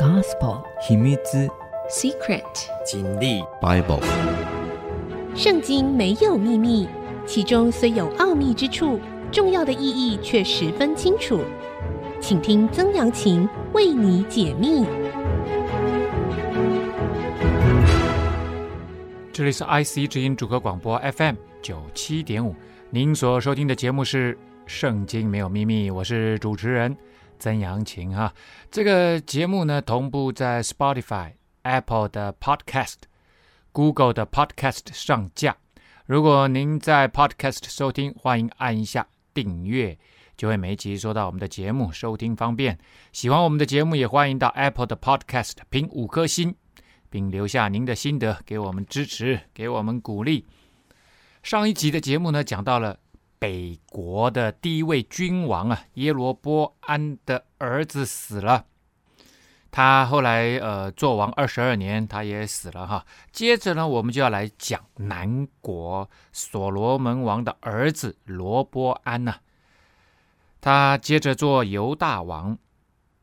Gospel 秘密 Secret 真理 Bible 圣经没有秘密，其中虽有奥秘之处，重要的意义却十分清楚。请听曾阳晴为你解密。这里是 IC 之音主客广播 FM 九七点五，您所收听的节目是《圣经没有秘密》，我是主持人。曾阳晴哈，这个节目呢，同步在 Spotify、Apple 的 Podcast、Google 的 Podcast 上架。如果您在 Podcast 收听，欢迎按一下订阅，就会每一集收到我们的节目，收听方便。喜欢我们的节目，也欢迎到 Apple 的 Podcast 评五颗星，并留下您的心得，给我们支持，给我们鼓励。上一集的节目呢，讲到了。北国的第一位君王啊，耶罗波安的儿子死了。他后来呃做王二十二年，他也死了哈。接着呢，我们就要来讲南国所罗门王的儿子罗波安呐、他接着做犹大王，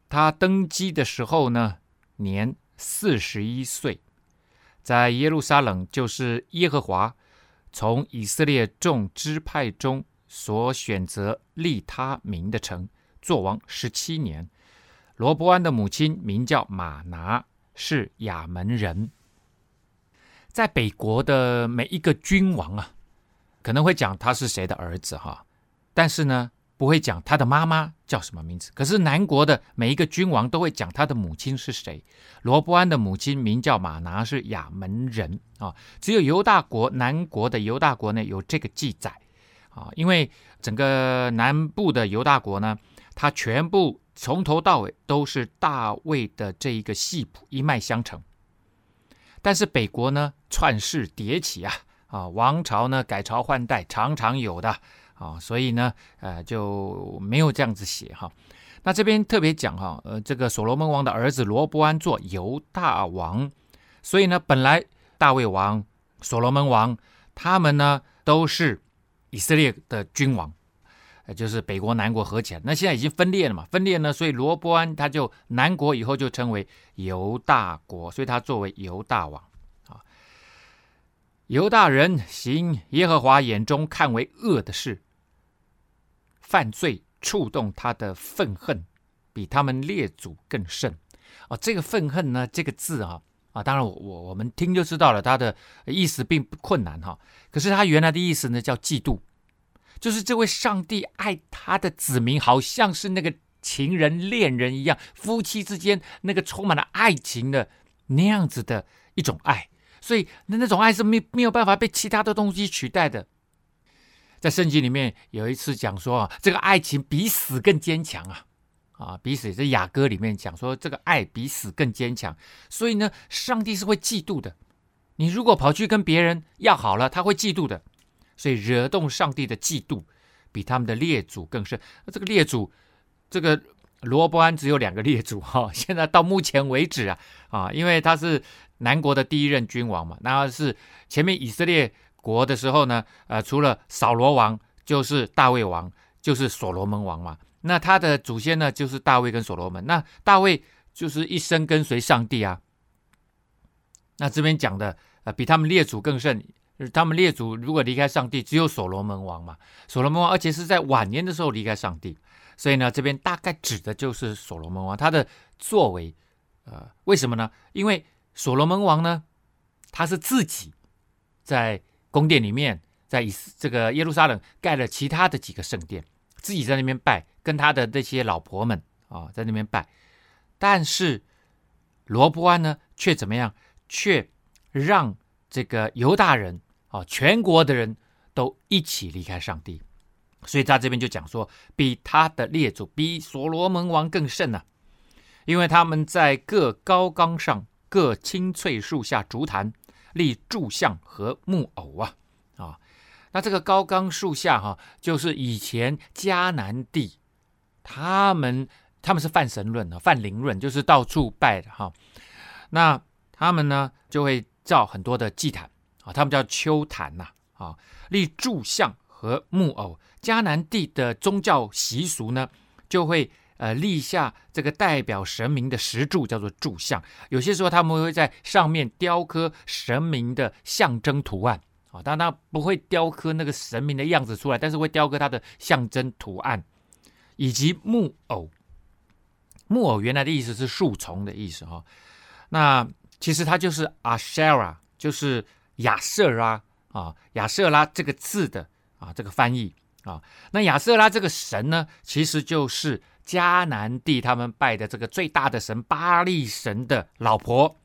他登基的时候呢，年四十一岁，在耶路撒冷，就是耶和华。从以色列众支派中所选择立他名的城，做王十七年。罗伯安的母亲名叫玛拿，是亚门人。在北国的每一个君王啊，可能会讲他是谁的儿子哈，但是呢，不会讲他的妈妈叫什么名字。可是南国的每一个君王都会讲他的母亲是谁。罗伯安的母亲名叫玛拿，是亚门人啊。只有犹大国南国的犹大国呢有这个记载啊，因为整个南部的犹大国呢，它全部从头到尾都是大卫的这一个系谱一脉相承。但是北国呢，篡世迭起啊啊，王朝呢改朝换代，常常有的。啊，所以呢，呃，就没有这样子写哈。那这边特别讲哈，呃，这个所罗门王的儿子罗波安做犹大王，所以呢，本来大卫王、所罗门王他们呢都是以色列的君王，呃，就是北国南国合起来。那现在已经分裂了嘛，分裂呢，所以罗波安他就南国以后就称为犹大国，所以他作为犹大王啊。犹大人行耶和华眼中看为恶的事。犯罪触动他的愤恨，比他们列祖更甚。哦，这个愤恨呢，这个字啊，啊，当然我我我们听就知道了，他的意思并不困难哈。可是他原来的意思呢，叫嫉妒，就是这位上帝爱他的子民，好像是那个情人恋人一样，夫妻之间那个充满了爱情的那样子的一种爱，所以那那种爱是没没有办法被其他的东西取代的。在圣经里面有一次讲说啊，这个爱情比死更坚强啊，啊，比死在雅歌里面讲说这个爱比死更坚强，所以呢，上帝是会嫉妒的。你如果跑去跟别人要好了，他会嫉妒的，所以惹动上帝的嫉妒比他们的列祖更甚。这个列祖，这个罗伯安只有两个列祖哈，现在到目前为止啊啊，因为他是南国的第一任君王嘛，那是前面以色列。国的时候呢，呃，除了扫罗王，就是大卫王，就是所罗门王嘛。那他的祖先呢，就是大卫跟所罗门。那大卫就是一生跟随上帝啊。那这边讲的，呃，比他们列祖更甚。他们列祖如果离开上帝，只有所罗门王嘛。所罗门王，而且是在晚年的时候离开上帝。所以呢，这边大概指的就是所罗门王他的作为。呃，为什么呢？因为所罗门王呢，他是自己在。宫殿里面，在以这个耶路撒冷盖了其他的几个圣殿，自己在那边拜，跟他的那些老婆们啊，在那边拜。但是罗波安呢，却怎么样？却让这个犹大人啊，全国的人都一起离开上帝。所以他这边就讲说，比他的列祖，比所罗门王更甚呢、啊，因为他们在各高岗上、各青翠树下竹坛。立柱像和木偶啊啊，那这个高岗树下哈、就是以前迦南地，他们他们是泛神论的，泛灵论，就是到处拜的哈、那他们呢就会造很多的祭坛啊，他们叫丘坛呐啊，立柱像和木偶。迦南地的宗教习俗呢，就会呃立下这个代表神明的石柱，叫做柱像。有些时候他们会在上面雕刻神明的象征图案啊，当然他不会雕刻那个神明的样子出来，但是会雕刻它的象征图案，以及木偶。木偶原来的意思是树丛的意思哈，那其实它就是阿舍拉，就是亚瑟拉啊，亚瑟拉这个字的啊这个翻译啊，那亚瑟拉这个神呢，其实就是迦南地他们拜的这个最大的神巴力神的老婆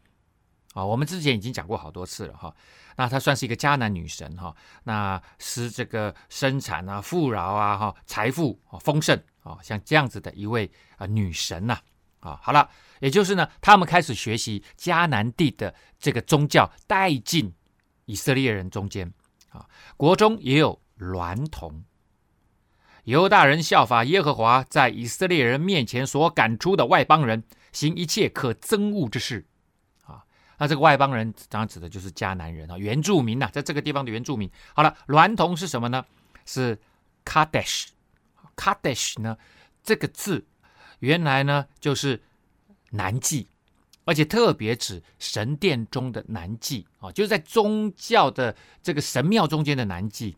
啊，我们之前已经讲过好多次了哈，那她算是一个迦南女神哈，那是这个生产啊、富饶啊、哈财富啊、丰盛。啊，像这样子的一位啊女神呐，啊，好了，也就是呢，他们开始学习迦南地的这个宗教，带进以色列人中间啊，国中也有娈童，犹大人效法耶和华在以色列人面前所赶出的外邦人，行一切可憎恶之事，那这个外邦人当然指的就是迦南人啊，原住民呐、在这个地方的原住民。好了，娈童是什么呢？是 Kadesh。Kadesh 呢，这个字原来呢就是男祭，而且特别指神殿中的男祭啊，就是在宗教的这个神庙中间的男祭。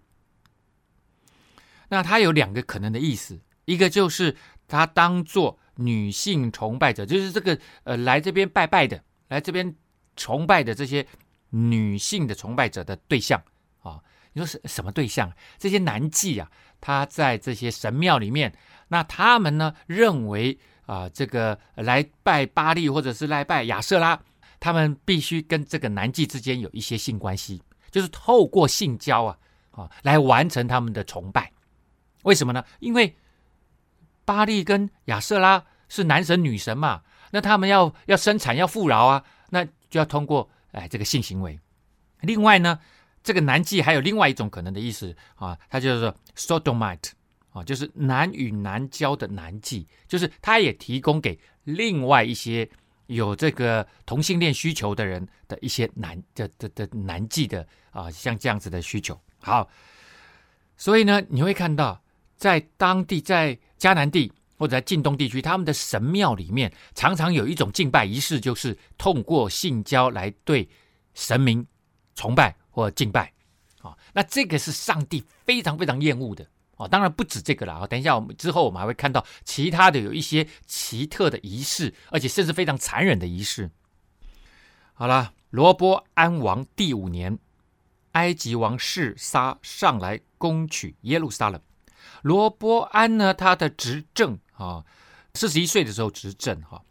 那它有两个可能的意思，一个就是它当做女性崇拜者，就是这个呃来这边拜拜的，来这边崇拜的这些女性的崇拜者的对象啊。你说是什么对象？这些男祭啊。他在这些神庙里面，那他们呢认为啊、这个来拜巴利或者是来拜亚瑟拉，他们必须跟这个男祭之间有一些性关系，就是透过性交啊啊来完成他们的崇拜。为什么呢？因为巴利跟亚瑟拉是男神女神嘛，那他们要要生产要富饶啊，那就要通过哎这个性行为。另外呢。这个男妓还有另外一种可能的意思啊，它就是说 sodomite 啊，就是男与男交的男妓，就是他也提供给另外一些有这个同性恋需求的人的一些男的的的男妓的啊，像这样子的需求。好，所以呢，你会看到在当地，在迦南地或者在近东地区，他们的神庙里面常常有一种敬拜仪式，就是通过性交来对神明崇拜。或敬拜，啊，那这个是上帝非常非常厌恶的哦。当然不止这个了啊。等一下，我们之后我们还会看到其他的有一些奇特的仪式，而且甚至非常残忍的仪式。好了，罗波安王第五年，埃及王示撒上来攻取耶路撒冷。罗波安呢，他的执政啊，四十一岁的时候执政哈，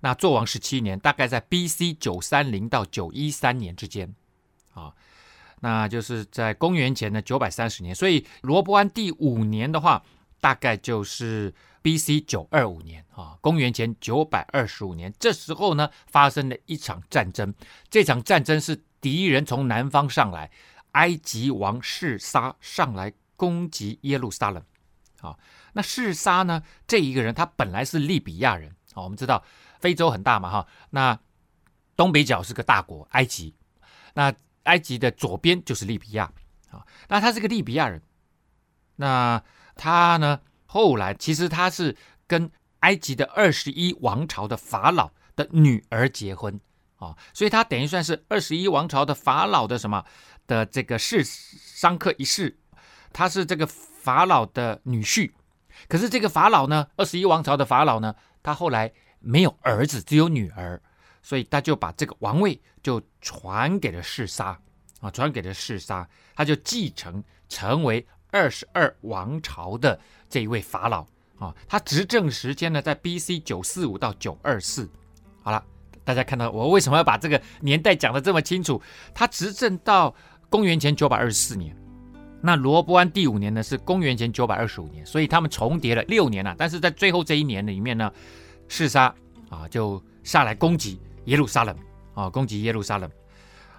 那做王十七年，大概在 B.C. 九三零到九一三年之间啊。那就是在公元前的九百三十年，所以罗伯安第五年的话，大概就是 B.C. 九二五年啊，公元前九百二十五年。这时候呢，发生了一场战争。这场战争是敌人从南方上来，埃及王示撒上来攻击耶路撒冷。啊，那嗜杀呢，这一个人他本来是利比亚人啊。我们知道非洲很大嘛，哈，那东北角是个大国，埃及，那。埃及的左边就是利比亚啊，那他是个利比亚人，那他呢，后来其实他是跟埃及的二十一王朝的法老的女儿结婚啊，所以他等于算是二十一王朝的法老的什么的这个世商客一世，他是这个法老的女婿，可是这个法老呢，二十一王朝的法老呢，他后来没有儿子，只有女儿。所以他就把这个王位就传给了示撒啊，传给了示撒，他就继承成为二十二王朝的这一位法老啊。他执政时间呢，在 B.C. 九四五到九二四。好了，大家看到我为什么要把这个年代讲得这么清楚？他执政到公元前九百二十四年，那罗伯安第五年呢是公元前九百二十五年，所以他们重叠了六年啊。但是在最后这一年里面呢，示撒啊就下来攻击。耶路撒冷啊，攻击耶路撒冷。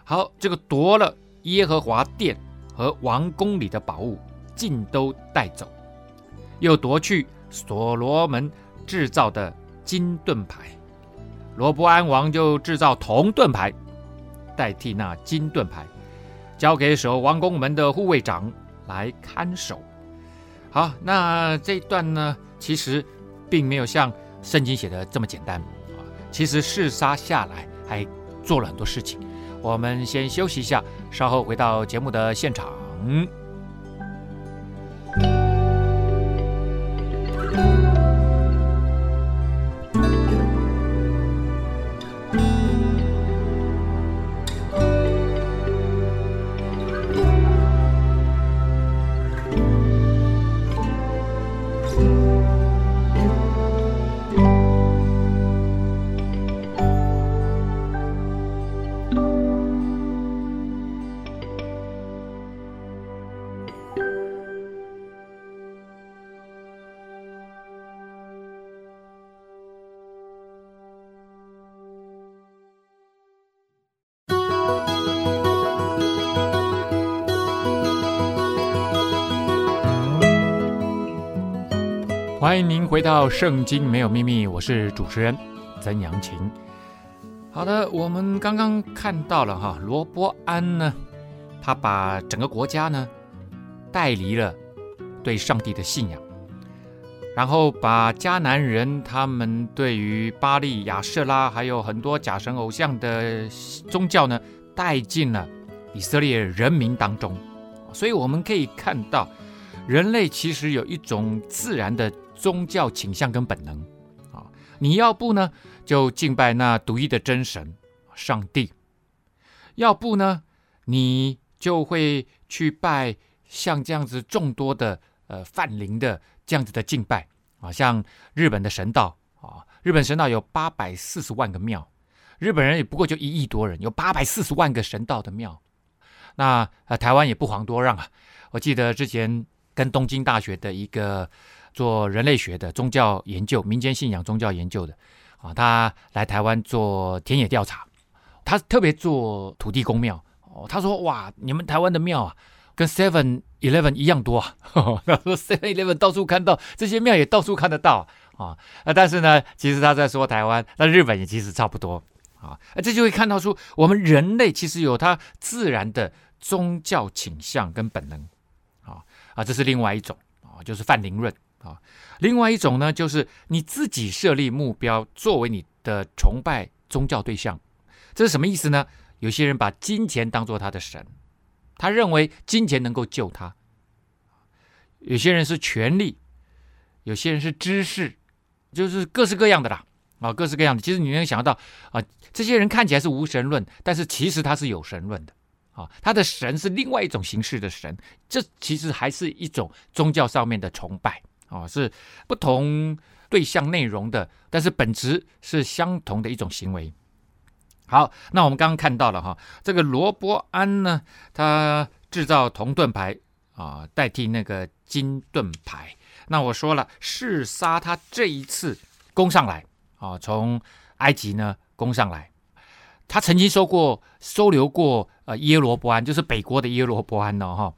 好，这个夺了耶和华殿和王宫里的宝物，尽都带走，又夺去所罗门制造的金盾牌。罗伯安王就制造铜盾牌，代替那金盾牌，交给守王宫门的护卫长来看守。好，那这一段呢，其实并没有像圣经写的这么简单啊。其实嗜杀下来还做了很多事情。我们先休息一下，稍后回到节目的现场。欢迎您回到《圣经没有秘密》，我是主持人曾阳晴。好的，我们刚刚看到了哈，罗波安呢，他把整个国家呢带离了对上帝的信仰，然后把迦南人他们对于巴力、亚舍拉还有很多假神偶像的宗教呢带进了以色列人民当中。所以我们可以看到，人类其实有一种自然的。宗教倾向跟本能，啊，你要不呢就敬拜那独一的真神上帝，要不呢你就会去拜像这样子众多的呃泛灵的这样子的敬拜。啊，像日本的神道啊，日本神道有八百四十万个庙，日本人也不过就一亿多人，有八百四十万个神道的庙，那呃台湾也不遑多让啊，我记得之前跟东京大学的一个。做人类学的宗教研究、民间信仰宗教研究的啊，他来台湾做田野调查，他特别做土地公庙哦。他说：“哇，你们台湾的庙啊，跟 Seven Eleven 一样多啊。”他说：“Seven Eleven 到处看到，这些庙也到处看得到啊。”啊但是呢，其实他在说台湾，那日本也其实差不多啊。这就会看到出，我们人类其实有他自然的宗教倾向跟本能啊啊，这是另外一种啊，就是泛灵论。啊，另外一种呢，就是你自己设立目标作为你的崇拜宗教对象，这是什么意思呢？有些人把金钱当做他的神，他认为金钱能够救他；有些人是权力，有些人是知识，就是各式各样的啦。啊，各式各样的。其实你能想到啊，这些人看起来是无神论，但是其实他是有神论的。啊，他的神是另外一种形式的神，这其实还是一种宗教上面的崇拜。哦，是不同对象内容的，但是本质是相同的一种行为。好，那我们刚刚看到了哈，这个罗伯安呢，他制造铜盾牌啊，代替那个金盾牌。那我说了，示撒他这一次攻上来啊，从埃及呢攻上来，他曾经收过收留过呃耶罗伯安，就是北国的耶罗伯安呢哈。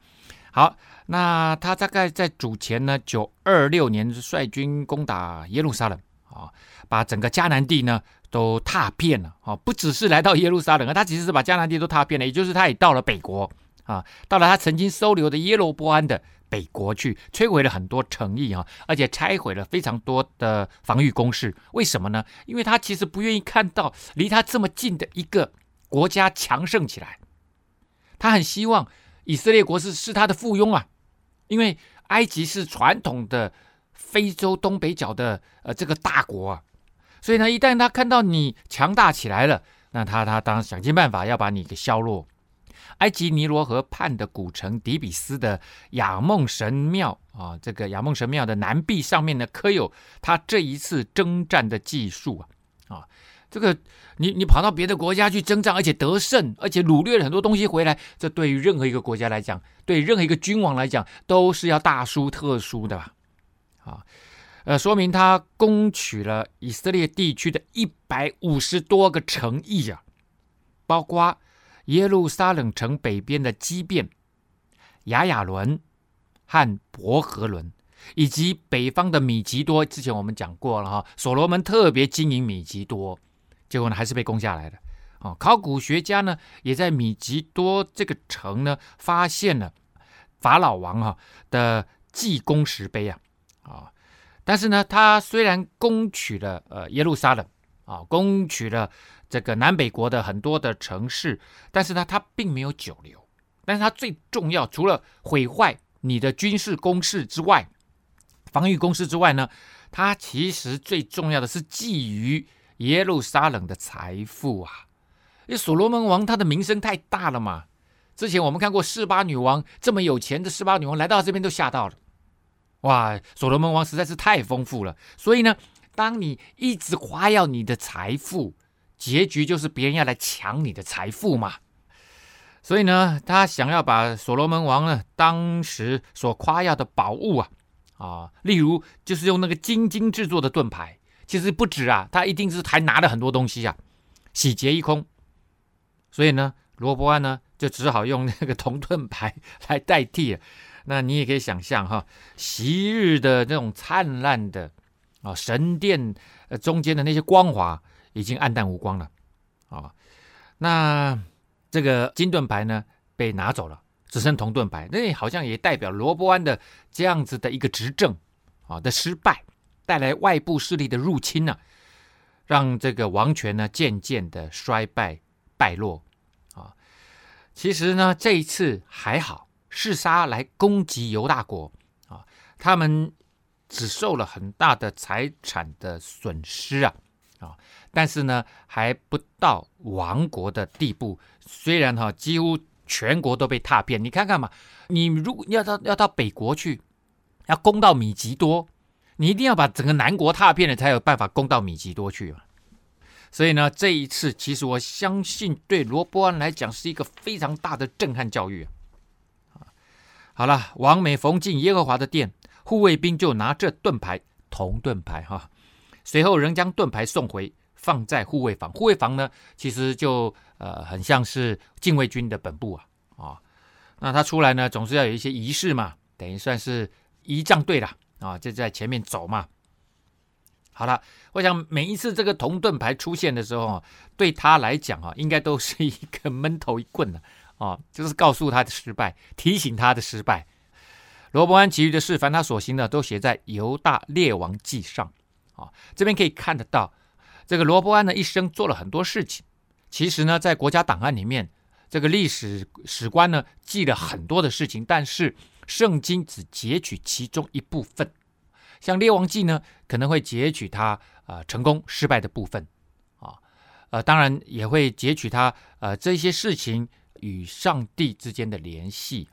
好。那他大概在主前呢，九二六年率军攻打耶路撒冷啊，把整个迦南地呢都踏遍了啊，不只是来到耶路撒冷啊，他其实是把迦南地都踏遍了，也就是他也到了北国啊，到了他曾经收留的耶罗波安的北国去，摧毁了很多城邑啊，而且拆毁了非常多的防御工事。为什么呢？因为他其实不愿意看到离他这么近的一个国家强盛起来，他很希望以色列国是是他的附庸啊。因为埃及是传统的非洲东北角的呃这个大国啊，所以呢，一旦他看到你强大起来了，那他他当想尽办法要把你给削弱。埃及尼罗河畔的古城底比斯的亚梦神庙啊，这个亚梦神庙的南壁上面呢，刻有他这一次征战的记述啊啊。这个你你跑到别的国家去征战，而且得胜，而且掳掠了很多东西回来，这对于任何一个国家来讲，对任何一个君王来讲，都是要大书特书的吧？啊，呃，说明他攻取了以色列地区的一百五十多个城邑啊，包括耶路撒冷城北边的基遍、雅雅伦和伯和伦，以及北方的米吉多。之前我们讲过了哈，所罗门特别经营米吉多。结果呢，还是被攻下来的。哦，考古学家呢，也在米吉多这个城呢，发现了法老王哈的记功石碑啊。啊，但是呢，他虽然攻取了呃耶路撒冷啊，攻取了这个南北国的很多的城市，但是呢，他并没有久留。但是他最重要，除了毁坏你的军事工事之外，防御工事之外呢，他其实最重要的是觊觎耶路撒冷的财富啊。因为所罗门王他的名声太大了嘛。之前我们看过示巴女王这么有钱的示巴女王来到这边都吓到了。哇，所罗门王实在是太丰富了。所以呢，当你一直夸耀你的财富，结局就是别人要来抢你的财富嘛。所以呢，他想要把所罗门王呢当时所夸耀的宝物啊啊，例如就是用那个金金制作的盾牌，其实不止啊，他一定是还拿了很多东西啊，洗劫一空。所以呢，罗伯安呢就只好用那个铜盾牌来代替。那你也可以想象哈，昔日的那种灿烂的啊神殿中间的那些光华已经黯淡无光了啊。那这个金盾牌呢被拿走了，只剩铜盾牌，那好像也代表罗伯安的这样子的一个执政啊的失败，带来外部势力的入侵呢、啊，让这个王权呢渐渐的衰败败落啊。其实呢这一次还好。示撒来攻击犹大国啊，他们只受了很大的财产的损失啊啊，但是呢还不到亡国的地步。虽然哈、几乎全国都被踏遍，你看看嘛，你如果要到要到北国去，要攻到米吉多，你一定要把整个南国踏遍了，才有办法攻到米吉多去嘛。所以呢，这一次其实我相信对罗波安来讲是一个非常大的震撼教育。啊好了，王每逢进耶和华的殿，护卫兵就拿这盾牌，铜盾牌哈。随后仍将盾牌送回，放在护卫房。护卫房呢，其实就呃很像是禁卫军的本部啊啊。那他出来呢，总是要有一些仪式嘛，等于算是仪仗队了啊，就在前面走嘛。好了，我想每一次这个铜盾牌出现的时候，对他来讲啊，应该都是一个闷头一棍的。啊，就是告诉他的失败，提醒他的失败。罗伯安其余的事，凡他所行的，都写在犹大列王记上。啊，这边可以看得到，这个罗伯安的一生做了很多事情。其实呢，在国家档案里面，这个历史史官呢记了很多的事情，但是圣经只截取其中一部分。像列王记呢，可能会截取他、呃、成功失败的部分。啊，呃，当然也会截取他呃这些事情。与上帝之间的联系，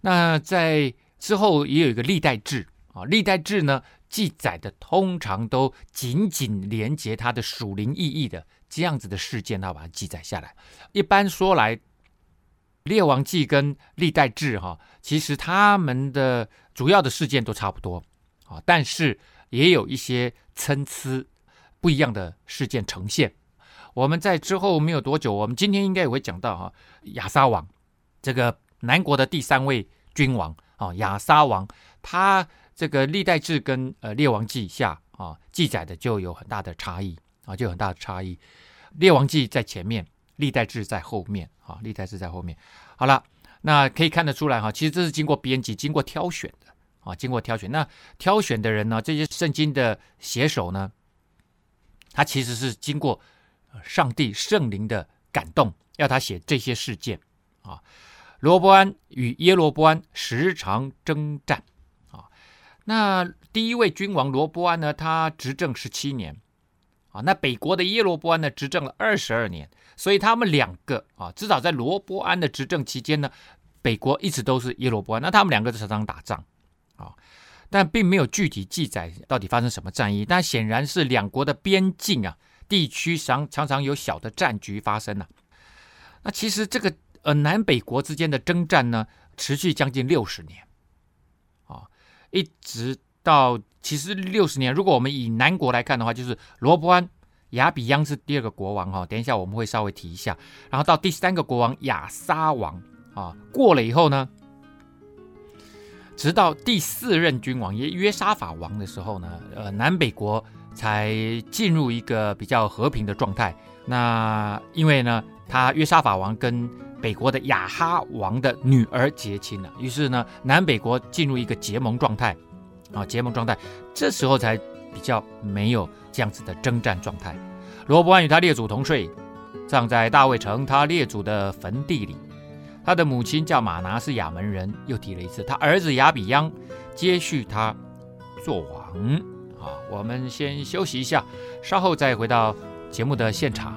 那在之后也有一个历代志啊，历代志呢记载的通常都紧紧连接它的属灵意义的这样子的事件，他把它记载下来。一般说来，列王纪跟历代志哈，其实他们的主要的事件都差不多啊，但是也有一些参差不一样的事件呈现。我们在之后没有多久，我们今天应该也会讲到哈亚沙王，这个南国的第三位君王啊，亚沙王，他这个历代志跟呃列王记下啊记载的就有很大的差异啊，就有很大的差异。列王记在前面，历代志在后面啊，历代志在后面。好了，那可以看得出来哈，其实这是经过编辑、经过挑选的啊，经过挑选。那挑选的人呢，这些圣经的写手呢，他其实是经过。上帝圣灵的感动，要他写这些事件啊。罗伯安与耶罗伯安时常征战啊。那第一位君王罗伯安呢，他执政十七年啊。那北国的耶罗伯安呢，执政了二十二年。所以他们两个啊，至少在罗伯安的执政期间呢，北国一直都是耶罗伯安。那他们两个常常打仗啊，但并没有具体记载到底发生什么战役。但显然是两国的边境啊。地区常常常有小的战局发生了，那其实这个呃南北国之间的征战呢，持续将近六十年，啊，一直到其实六十年。如果我们以南国来看的话，就是罗伯安、亚比央是第二个国王哈，等一下我们会稍微提一下。然后到第三个国王亚沙王啊，过了以后呢，直到第四任君王约约沙法王的时候呢，呃南北国。才进入一个比较和平的状态。那因为呢，他约沙法王跟北国的亚哈王的女儿结亲了，于是呢，南北国进入一个结盟状态。啊，结盟状态，这时候才比较没有这样子的征战状态。罗伯安与他列祖同睡，葬在大卫城他列祖的坟地里。他的母亲叫玛拿，是亚门人。又提了一次，他儿子亚比央接续他做王。啊，我们先休息一下，稍后再回到节目的现场。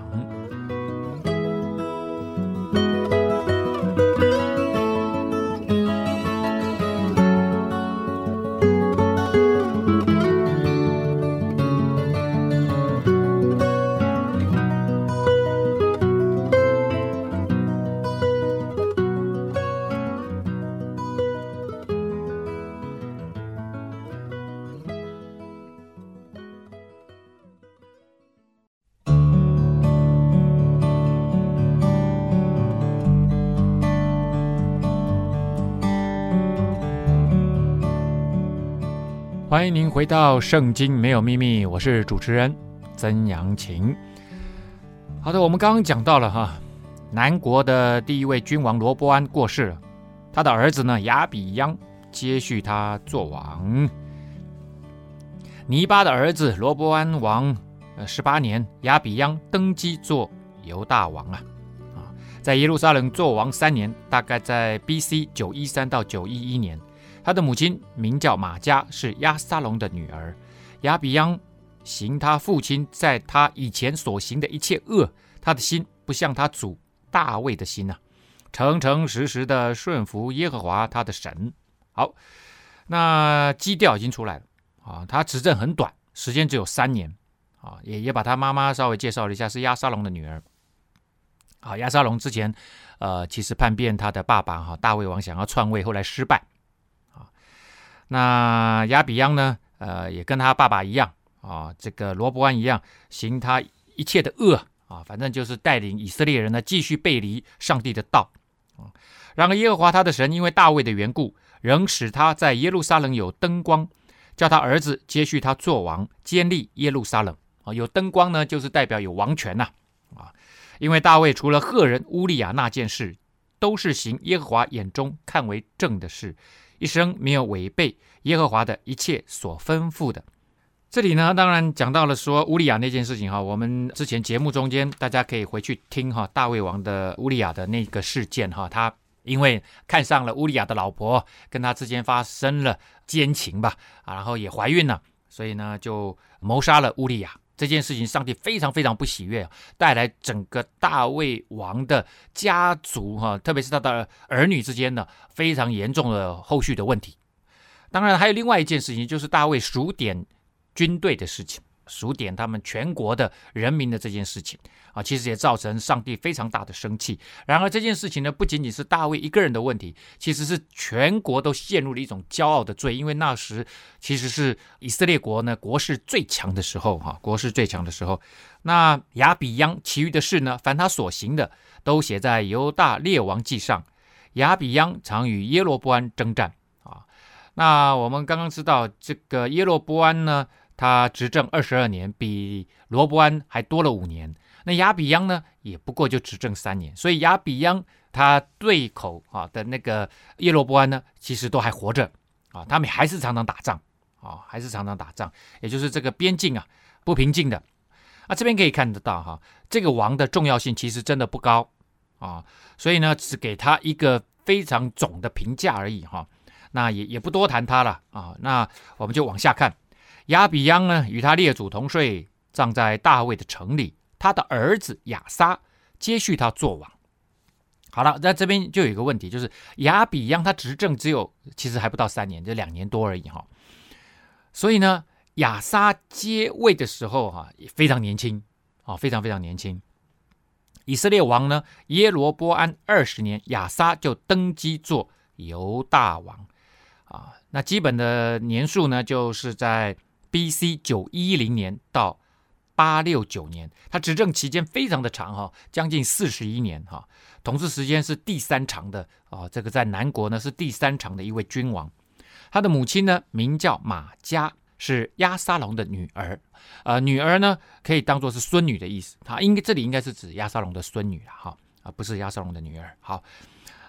欢迎您回到《圣经没有秘密》，我是主持人曾阳晴。好的，我们刚刚讲到了哈，南国的第一位君王罗伯安过世了，他的儿子呢亚比央接续他做王。尼巴的儿子罗伯安王呃十八年，亚比央登基做犹大王啊啊，在耶路撒冷做王三年，大概在 B.C. 九一三到九一一年。他的母亲名叫玛加，是亚沙龙的女儿。亚比央行他父亲在他以前所行的一切恶，他的心不像他祖大卫的心呐、诚诚实实的顺服耶和华他的神。好，那基调已经出来了啊，他执政很短，时间只有三年啊，也也把他妈妈稍微介绍了一下，是亚沙龙的女儿。好，亚沙龙之前呃，其实叛变他的爸爸哈大卫王想要篡位，后来失败。那亚比央呢？呃，也跟他爸爸一样啊，这个罗伯安一样，行他一切的恶啊，反正就是带领以色列人呢继续背离上帝的道。然而耶和华他的神因为大卫的缘故，仍使他在耶路撒冷有灯光，叫他儿子接续他做王，建立耶路撒冷啊。有灯光呢，就是代表有王权呐啊。因为大卫除了赫人乌利亚那件事，都是行耶和华眼中看为正的事。一生没有违背耶和华的一切所吩咐的。这里呢，当然讲到了说乌利亚那件事情哈。我们之前节目中间，大家可以回去听哈，大卫王的乌利亚的那个事件哈。他因为看上了乌利亚的老婆，跟他之间发生了奸情吧，啊，然后也怀孕了，所以呢就谋杀了乌利亚。这件事情，上帝非常非常不喜悦，带来整个大卫王的家族哈，特别是他的儿女之间呢，非常严重的后续的问题。当然，还有另外一件事情，就是大卫数点军队的事情。数点他们全国的人民的这件事情啊，其实也造成上帝非常大的生气。然而这件事情呢，不仅仅是大卫一个人的问题，其实是全国都陷入了一种骄傲的罪。因为那时其实是以色列国呢国势最强的时候，哈，国势最强的时候。那亚比央其余的事呢，凡他所行的，都写在犹大列王记上。亚比央常与耶罗波安征战啊。那我们刚刚知道这个耶罗波安呢，他执政二十二年，比罗伯安还多了五年。那亚比央呢，也不过就执政三年。所以亚比央他对口啊的那个耶罗伯安呢，其实都还活着啊，他们还是常常打仗啊，还是常常打仗。也就是这个边境啊不平静的。啊，这边可以看得到哈，这个王的重要性其实真的不高啊，所以呢，只给他一个非常总的评价而已哈。那也也不多谈他了啊。那我们就往下看。亚比央呢，与他列祖同睡，葬在大卫的城里。他的儿子亚撒接续他做王。好了，在这边就有一个问题，就是亚比央他执政只有其实还不到三年，就两年多而已哈。所以呢，亚撒接位的时候哈也非常年轻啊，非常非常年轻。以色列王呢，耶罗波安二十年，亚撒就登基做犹大王啊。那基本的年数呢，就是在。B.C. 九一零年到八六九年，他执政期间非常的长哈，将近四十一年哈，统治时间是第三长的啊。这个在南国呢是第三长的一位君王。他的母亲呢名叫玛迦，是亚沙龙的女儿。呃，女儿呢可以当做是孙女的意思。他应该这里应该是指亚沙龙的孙女了哈啊，不是亚沙龙的女儿。好，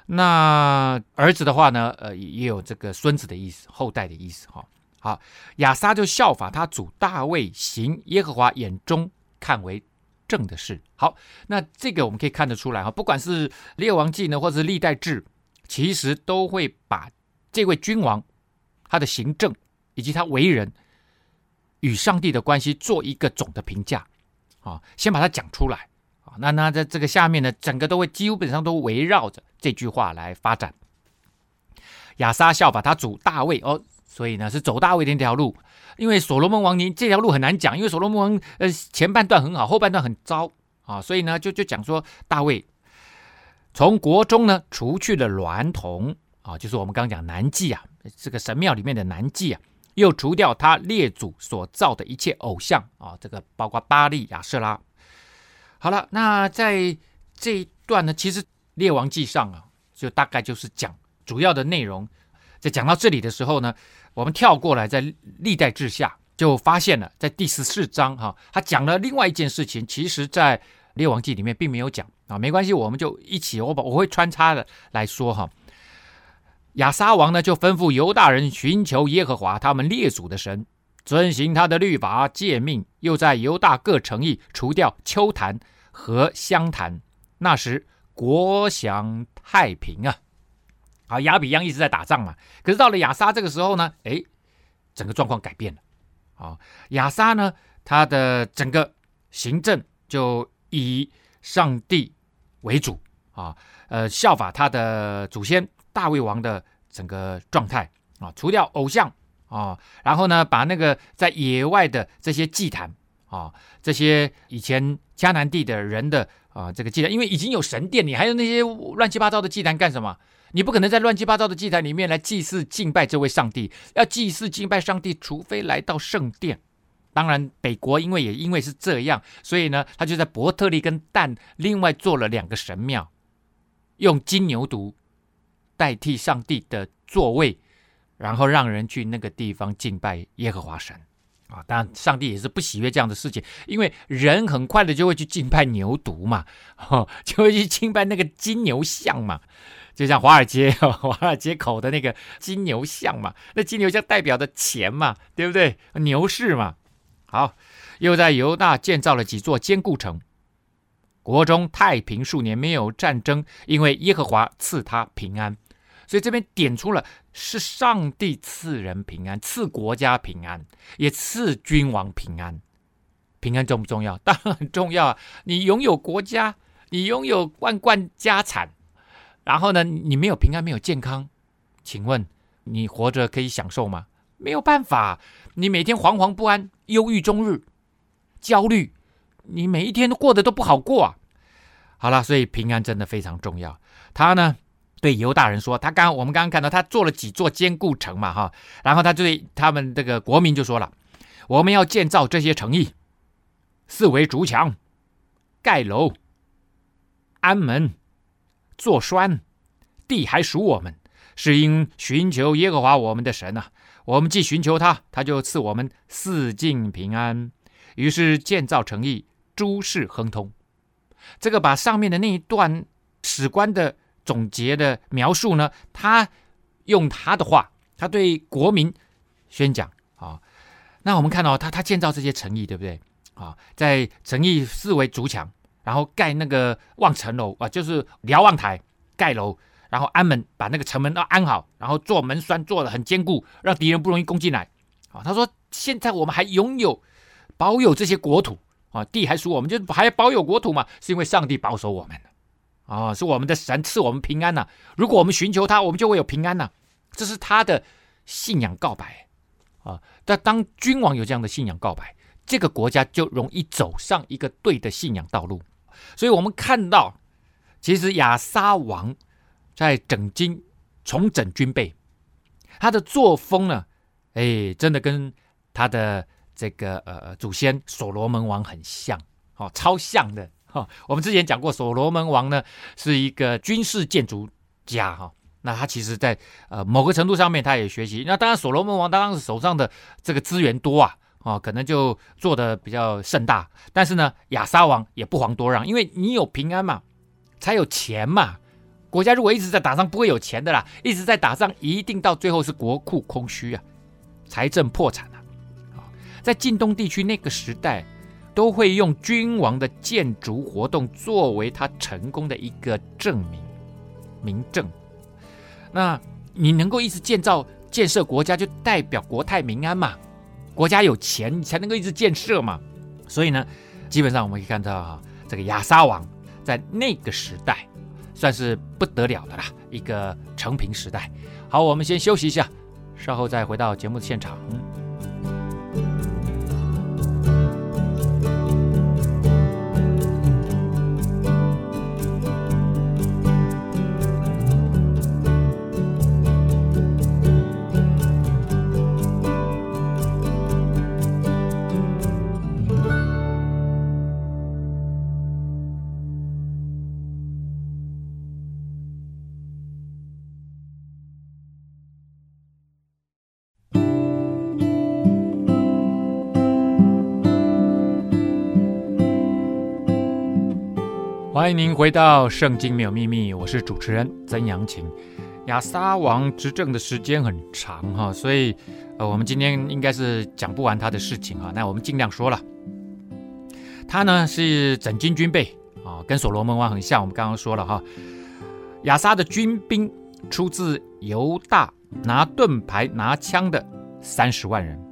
那儿子的话呢，呃，也有这个孙子的意思，后代的意思哈。好，亚撒就效法他祖大卫行耶和华眼中看为正的事。好，那这个我们可以看得出来哈，不管是列王记呢，或者是历代志，其实都会把这位君王他的行政以及他为人与上帝的关系做一个总的评价啊，先把它讲出来啊。那那在这个下面呢，整个都会基本上都围绕着这句话来发展。亚撒效法他祖大卫哦。所以呢，是走大卫的那条路，因为所罗门王您这条路很难讲，因为所罗门王呃前半段很好，后半段很糟啊，所以呢就就讲说大卫从国中呢除去了娈童啊，就是我们刚刚讲男妓啊，这个神庙里面的男妓啊，又除掉他列祖所造的一切偶像啊，这个包括巴力亚舍拉。好了，那在这一段呢，其实列王记上啊，就大概就是讲主要的内容。在讲到这里的时候呢，我们跳过来，在历代志下就发现了，在第十四章哈，他讲了另外一件事情，其实在列王记里面并没有讲啊，没关系，我们就一起，我把我会穿插的来说哈。亚撒王呢就吩咐犹大人寻求耶和华他们列祖的神，遵行他的律法诫命，又在犹大各城邑除掉丘坛和香坛，那时国享太平啊。啊，亚比央一直在打仗嘛，可是到了亚撒这个时候呢，哎，整个状况改变了。啊，亚撒呢，他的整个行政就以上帝为主啊，呃，效法他的祖先大卫王的整个状态啊，除掉偶像啊，然后呢，把那个在野外的这些祭坛啊，这些以前迦南地的人的啊这个祭坛，因为已经有神殿，你还有那些乱七八糟的祭坛干什么？你不可能在乱七八糟的祭坛里面来祭祀敬拜这位上帝，要祭祀敬拜上帝，除非来到圣殿。当然，北国因为也因为是这样，所以呢，他就在伯特利跟但另外做了两个神庙，用金牛犊代替上帝的座位，然后让人去那个地方敬拜耶和华神啊。当然，上帝也是不喜悦这样的事情，因为人很快的就会去敬拜牛犊嘛，就会去敬拜那个金牛像嘛。就像华尔街，华尔街口的那个金牛像嘛，那金牛像代表的钱嘛，对不对？牛市嘛。好，又在犹大建造了几座坚固城，国中太平数年，没有战争，因为耶和华赐他平安。所以这边点出了是上帝赐人平安，赐国家平安，也赐君王平安。平安重不重要？当然很重要啊！你拥有国家，你拥有万贯家产。然后呢，你没有平安，没有健康，请问你活着可以享受吗？没有办法，你每天惶惶不安，忧郁终日，焦虑，你每一天都过得都不好过啊。好了，所以平安真的非常重要。他呢，对犹大人说，他刚我们刚刚看到他做了几座坚固城嘛，哈，然后他对他们这个国民就说了，我们要建造这些城邑，四围筑墙，盖楼，安门。做栓，地还属我们，是因寻求耶和华我们的神啊。我们既寻求他，他就赐我们四境平安。于是建造诚意，诸事亨通。这个把上面的那一段史官的总结的描述呢，他用他的话，他对国民宣讲啊。那我们看到他他建造这些诚意，对不对啊？在诚意四围筑墙。然后盖那个望城楼啊，就是瞭望台盖楼，然后安门，把那个城门都安好，然后做门栓做的很坚固，让敌人不容易攻进来。啊，他说现在我们还拥有保有这些国土啊，地还属我们，就还保有国土嘛，是因为上帝保守我们啊，是我们的神赐我们平安呐。如果我们寻求他，我们就会有平安呐。这是他的信仰告白啊。但当君王有这样的信仰告白，这个国家就容易走上一个对的信仰道路。所以，我们看到，其实亚沙王在整军、重整军备，他的作风呢，哎，真的跟他的这个呃祖先所罗门王很像，哦，超像的哈、哦。我们之前讲过，所罗门王呢是一个军事建筑家哈、哦，那他其实在呃某个程度上面，他也学习。那当然，所罗门王当时手上的这个资源多啊。哦，可能就做的比较盛大，但是呢，亚撒王也不遑多让，因为你有平安嘛，才有钱嘛。国家如果一直在打仗，不会有钱的啦。一直在打仗，一定到最后是国库空虚啊。财政破产了。啊，在近东地区那个时代，都会用君王的建筑活动作为他成功的一个证明、明证。那你能够一直建造、建设国家，就代表国泰民安嘛。国家有钱，才能够一直建设嘛。所以呢，基本上我们可以看到哈，这个亚沙王在那个时代算是不得了的啦，一个成平时代。好，我们先休息一下，稍后再回到节目的现场。欢迎您回到《圣经没有秘密》，我是主持人曾阳晴。亚撒王执政的时间很长哈，所以呃，我们今天应该是讲不完他的事情哈。那我们尽量说了。他呢是整军军备啊，跟所罗门王很像。我们刚刚说了哈，亚撒的军兵出自犹大拿盾牌拿枪的三十万人，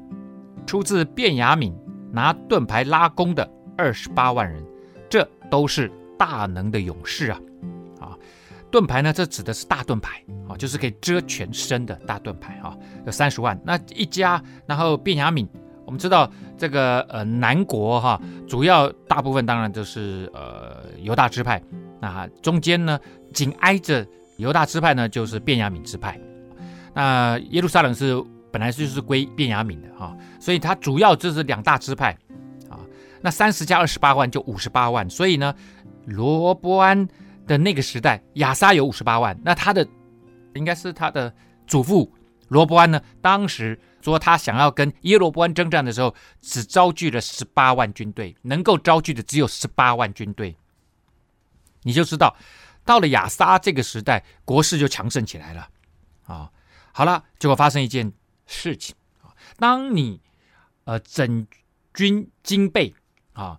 出自便雅悯拿盾牌拉弓的二十八万人，这都是。大能的勇士啊，啊，盾牌呢？这指的是大盾牌啊，就是可以遮全身的大盾牌啊，有三十万。那一家，然后便雅悯，我们知道这个呃南国哈、主要大部分当然就是呃犹大支派，那中间呢紧挨着犹大支派呢就是便雅悯支派。那耶路撒冷是本来就是归便雅悯的、啊，所以它主要就是两大支派啊。那三十加二十八万就五十八万，所以呢。罗伯安的那个时代，亚撒有五十八万，那他的应该是他的祖父罗伯安呢。当时说他想要跟耶罗伯安征战的时候，只招聚了十八万军队，能够招聚的只有十八万军队。你就知道，到了亚撒这个时代，国势就强盛起来了。啊，好了，结果发生一件事情啊，当你呃整军经备啊，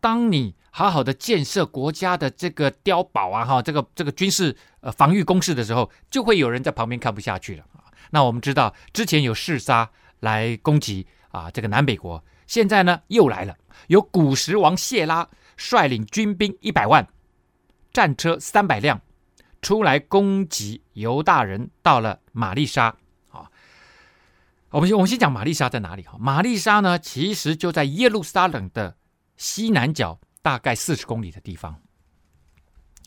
当你。好好的建设国家的这个碉堡啊，哈，这个这个军事呃防御工事的时候，就会有人在旁边看不下去了啊。那我们知道之前有示撒来攻击啊这个南北国，现在呢又来了，有古时王谢拉率领军兵一百万，战车三百辆，出来攻击犹大人，到了玛丽沙啊。我们先我们先讲玛丽沙在哪里哈？玛丽沙呢，其实就在耶路撒冷的西南角。大概四十公里的地方，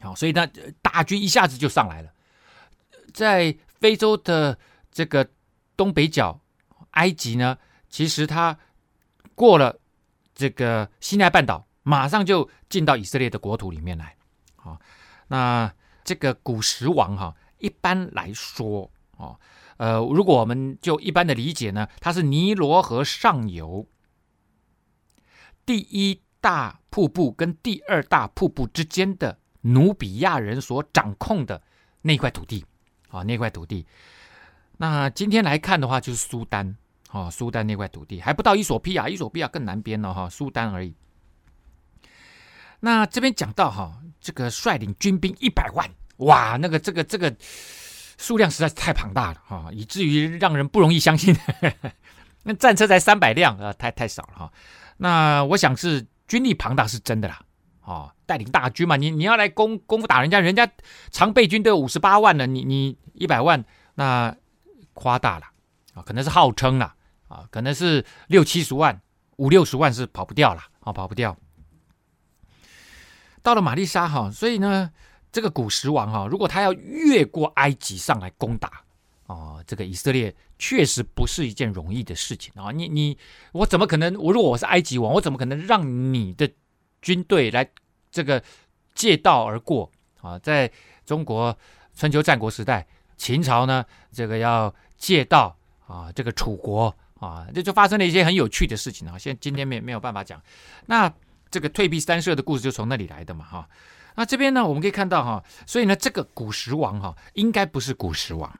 好，所以呢，大军一下子就上来了。在非洲的这个东北角，埃及呢，其实它过了这个西奈半岛，马上就进到以色列的国土里面来。好，那这个古时王哈，一般来说，哦，呃，如果我们就一般的理解呢，它是尼罗河上游第一。大瀑布跟第二大瀑布之间的努比亚人所掌控的那块土地啊，那块土地。那今天来看的话，就是苏丹啊，苏丹那块土地还不到伊索比亚，伊索比亚更南边了哈，苏丹而已。那这边讲到哈，这个率领军兵一百万，哇，那个这个这个数量实在是太庞大了哈，以至于让人不容易相信。那战车才三百辆啊，太太少了哈。那我想是。军力庞大是真的啦，哦，带领大军嘛，你你要来攻攻打人家，人家常备军都有五十八万了，你你一百万那夸大了啊，可能是号称了啊，可能是六七十万、五六十万是跑不掉了啊，跑不掉。到了玛丽莎哈，所以呢，这个古时王哈，如果他要越过埃及上来攻打。哦，这个以色列确实不是一件容易的事情啊！你你我怎么可能？我如果我是埃及王，我怎么可能让你的军队来这个借道而过啊？在中国春秋战国时代，秦朝呢，这个要借道啊，这个楚国啊，这就发生了一些很有趣的事情啊！现今天没没有办法讲。那这个退避三舍的故事就从那里来的嘛，哈。那这边呢，我们可以看到哈，所以呢，这个古时王哈，应该不是古时王。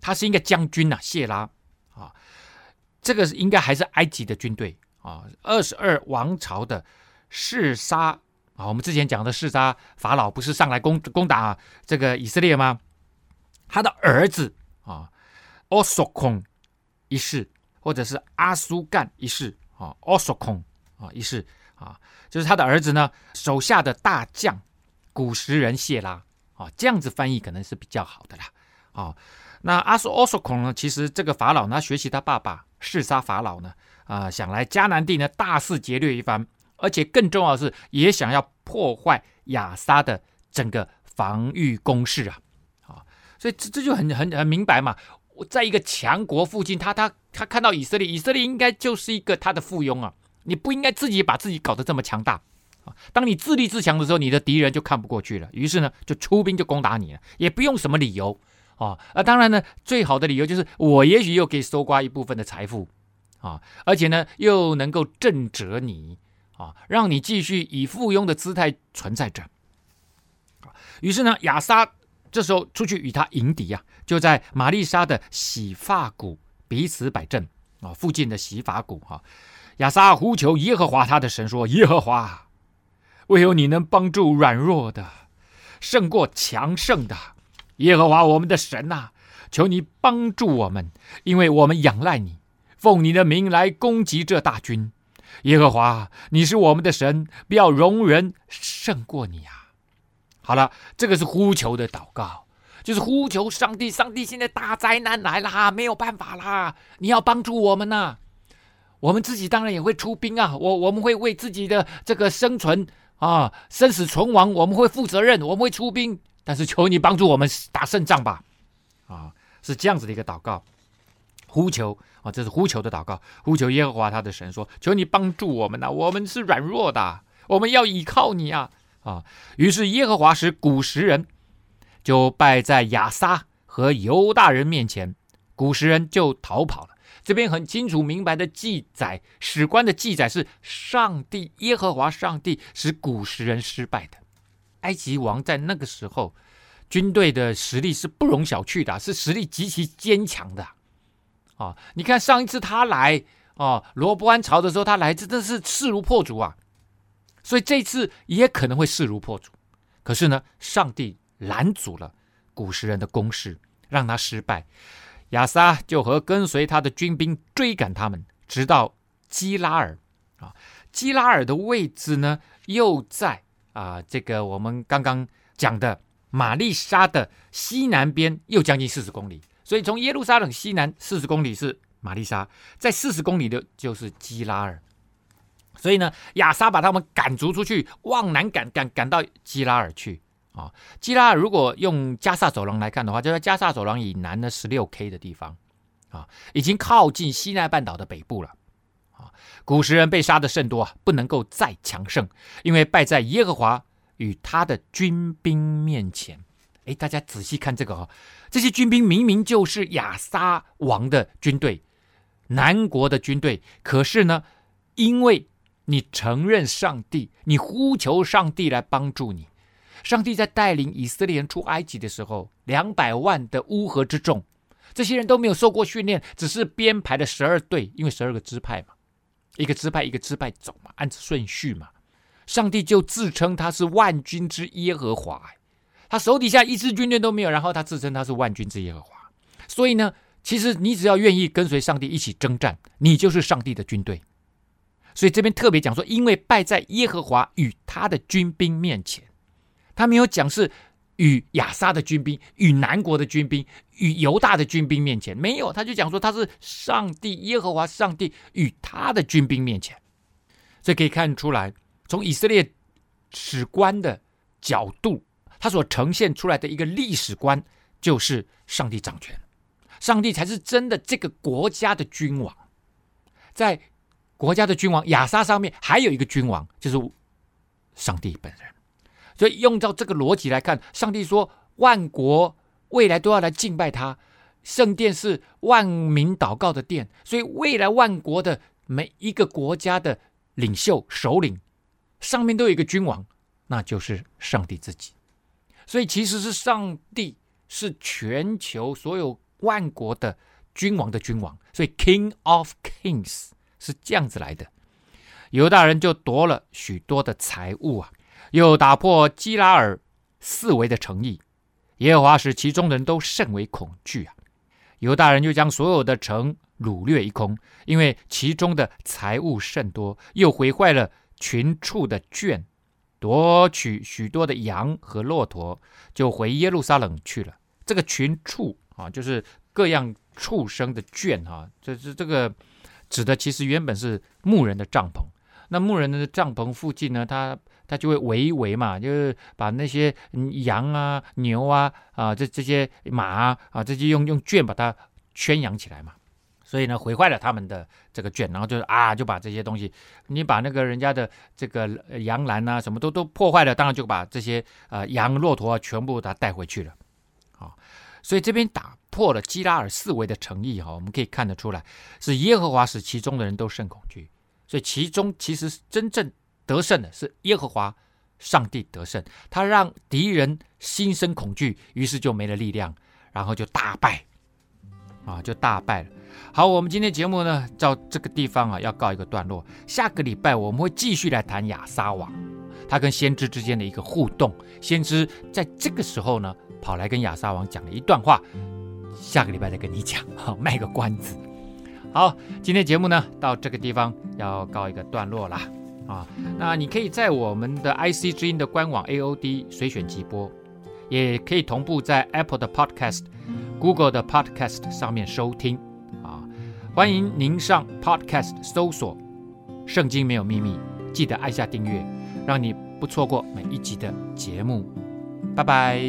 他是一个将军呐、啊，谢拉啊，这个应该还是埃及的军队啊，二十二王朝的示沙啊，我们之前讲的示沙法老不是上来攻攻打这个以色列吗？他的儿子啊，奥索孔一世，或者是阿苏干一世啊，奥索孔啊一世啊，就是他的儿子呢，手下的大将古时人谢拉啊，这样子翻译可能是比较好的啦啊。那阿苏奥索孔呢，其实这个法老呢，学习他爸爸嗜杀法老呢，啊、想来迦南地呢大肆劫掠一番，而且更重要的是，也想要破坏亚撒的整个防御工事啊。啊所以这这就很很很明白嘛！我在一个强国附近，他他他看到以色列，以色列应该就是一个他的附庸啊！你不应该自己把自己搞得这么强大啊！当你自立自强的时候，你的敌人就看不过去了，于是呢，就出兵就攻打你了，也不用什么理由啊！啊，当然呢，最好的理由就是我也许又可以搜刮一部分的财富啊，而且呢，又能够震慑你啊，让你继续以附庸的姿态存在着。于是呢，亚撒。这时候出去与他迎敌啊，就在玛丽莎的洗发谷彼此摆阵啊，附近的洗发谷哈。亚撒呼求耶和华他的神说：“耶和华，唯有你能帮助软弱的，胜过强盛的。耶和华我们的神呐、求你帮助我们，因为我们仰赖你，奉你的名来攻击这大军。耶和华，你是我们的神，不要容人胜过你啊。”好了，这个是呼求的祷告，就是呼求上帝。上帝，现在大灾难来了，没有办法啦，你要帮助我们呐、我们自己当然也会出兵啊，我我们会为自己的这个生存啊、生死存亡，我们会负责任，我们会出兵。但是求你帮助我们打胜仗吧，啊，是这样子的一个祷告，呼求啊，这是呼求的祷告，呼求耶和华他的神说：求你帮助我们呐、我们是软弱的，我们要依靠你啊。啊！于是耶和华使古时人就败在亚撒和犹大人面前，古时人就逃跑了。这边很清楚明白的记载，史官的记载是上帝耶和华上帝使古时人失败的。埃及王在那个时候军队的实力是不容小觑的，是实力极其坚强的。啊！你看上一次他来啊，罗波安朝的时候他来，真的是势如破竹啊！所以这次也可能会势如破竹，可是呢，上帝拦阻了古时人的攻势，让他失败。亚撒就和跟随他的军兵追赶他们，直到基拉尔啊。基拉尔的位置呢，又在啊这个我们刚刚讲的玛丽莎的西南边，又将近四十公里。所以从耶路撒冷西南四十公里是玛丽莎，在四十公里的就是基拉尔。所以呢，亚撒把他们赶逐出去，往南赶赶赶到基拉尔去啊。基拉尔如果用加萨走廊来看的话，就在加萨走廊以南的十六 K 的地方啊，已经靠近西奈半岛的北部了。古时人被杀的甚多啊，不能够再强盛，因为败在耶和华与他的军兵面前。哎，大家仔细看这个啊，这些军兵明明就是亚撒王的军队，南国的军队，可是呢，因为你承认上帝，你呼求上帝来帮助你。上帝在带领以色列人出埃及的时候，两百万的乌合之众，这些人都没有受过训练，只是编排了十二队，因为十二个支派嘛，一个支派一个支派走嘛，按着顺序嘛。上帝就自称他是万军之耶和华，他手底下一支军队都没有，然后他自称他是万军之耶和华。所以呢，其实你只要愿意跟随上帝一起征战，你就是上帝的军队。所以这边特别讲说，因为败在耶和华与他的军兵面前，他没有讲是与亚撒的军兵、与南国的军兵、与犹大的军兵面前，没有，他就讲说他是上帝耶和华上帝与他的军兵面前。这可以看出来，从以色列史观的角度，他所呈现出来的一个历史观，就是上帝掌权，上帝才是真的这个国家的君王，在。国家的君王亚撒上面还有一个君王，就是上帝本人。所以用到这个逻辑来看，上帝说万国未来都要来敬拜他，圣殿是万民祷告的殿，所以未来万国的每一个国家的领袖首领上面都有一个君王，那就是上帝自己。所以其实是上帝是全球所有万国的君王的君王，所以 King of Kings 是这样子来的。犹大人就夺了许多的财物啊，又打破基拉尔四围的城邑，耶和华使其中的人都甚为恐惧啊。犹大人就将所有的城掳掠一空，因为其中的财物甚多，又毁坏了群畜的圈，夺取许多的羊和骆驼，就回耶路撒冷去了。这个群畜啊，就是各样畜生的圈哈，这是这个指的，其实原本是牧人的帐篷。那牧人的帐篷附近呢，他他就会围一围嘛，就是把那些羊啊、牛啊、啊这这些马啊、啊这些用用圈把它圈养起来嘛。所以呢，毁坏了他们的这个圈，然后就是啊，就把这些东西，你把那个人家的这个羊栏啊，什么都都破坏了，当然就把这些呃羊、骆驼啊全部把它带回去了。啊，所以这边打破了基拉尔四围的诚意哈，我们可以看得出来，是耶和华使其中的人都甚恐惧。所以其中其实真正得胜的是耶和华上帝得胜，他让敌人心生恐惧，于是就没了力量，然后就大败，啊，就大败了。好，我们今天节目呢，到这个地方啊，要告一个段落。下个礼拜我们会继续来谈亚撒王，他跟先知之间的一个互动。先知在这个时候呢，跑来跟亚撒王讲了一段话，下个礼拜再跟你讲，好，卖个关子。好，今天节目呢，到这个地方要告一个段落啦。啊。那你可以在我们的 IC 之音的官网 AOD 随选即播，也可以同步在 Apple 的 Podcast、Google 的 Podcast 上面收听啊。欢迎您上 Podcast 搜索“圣经没有秘密”，记得按下订阅，让你不错过每一集的节目。拜拜。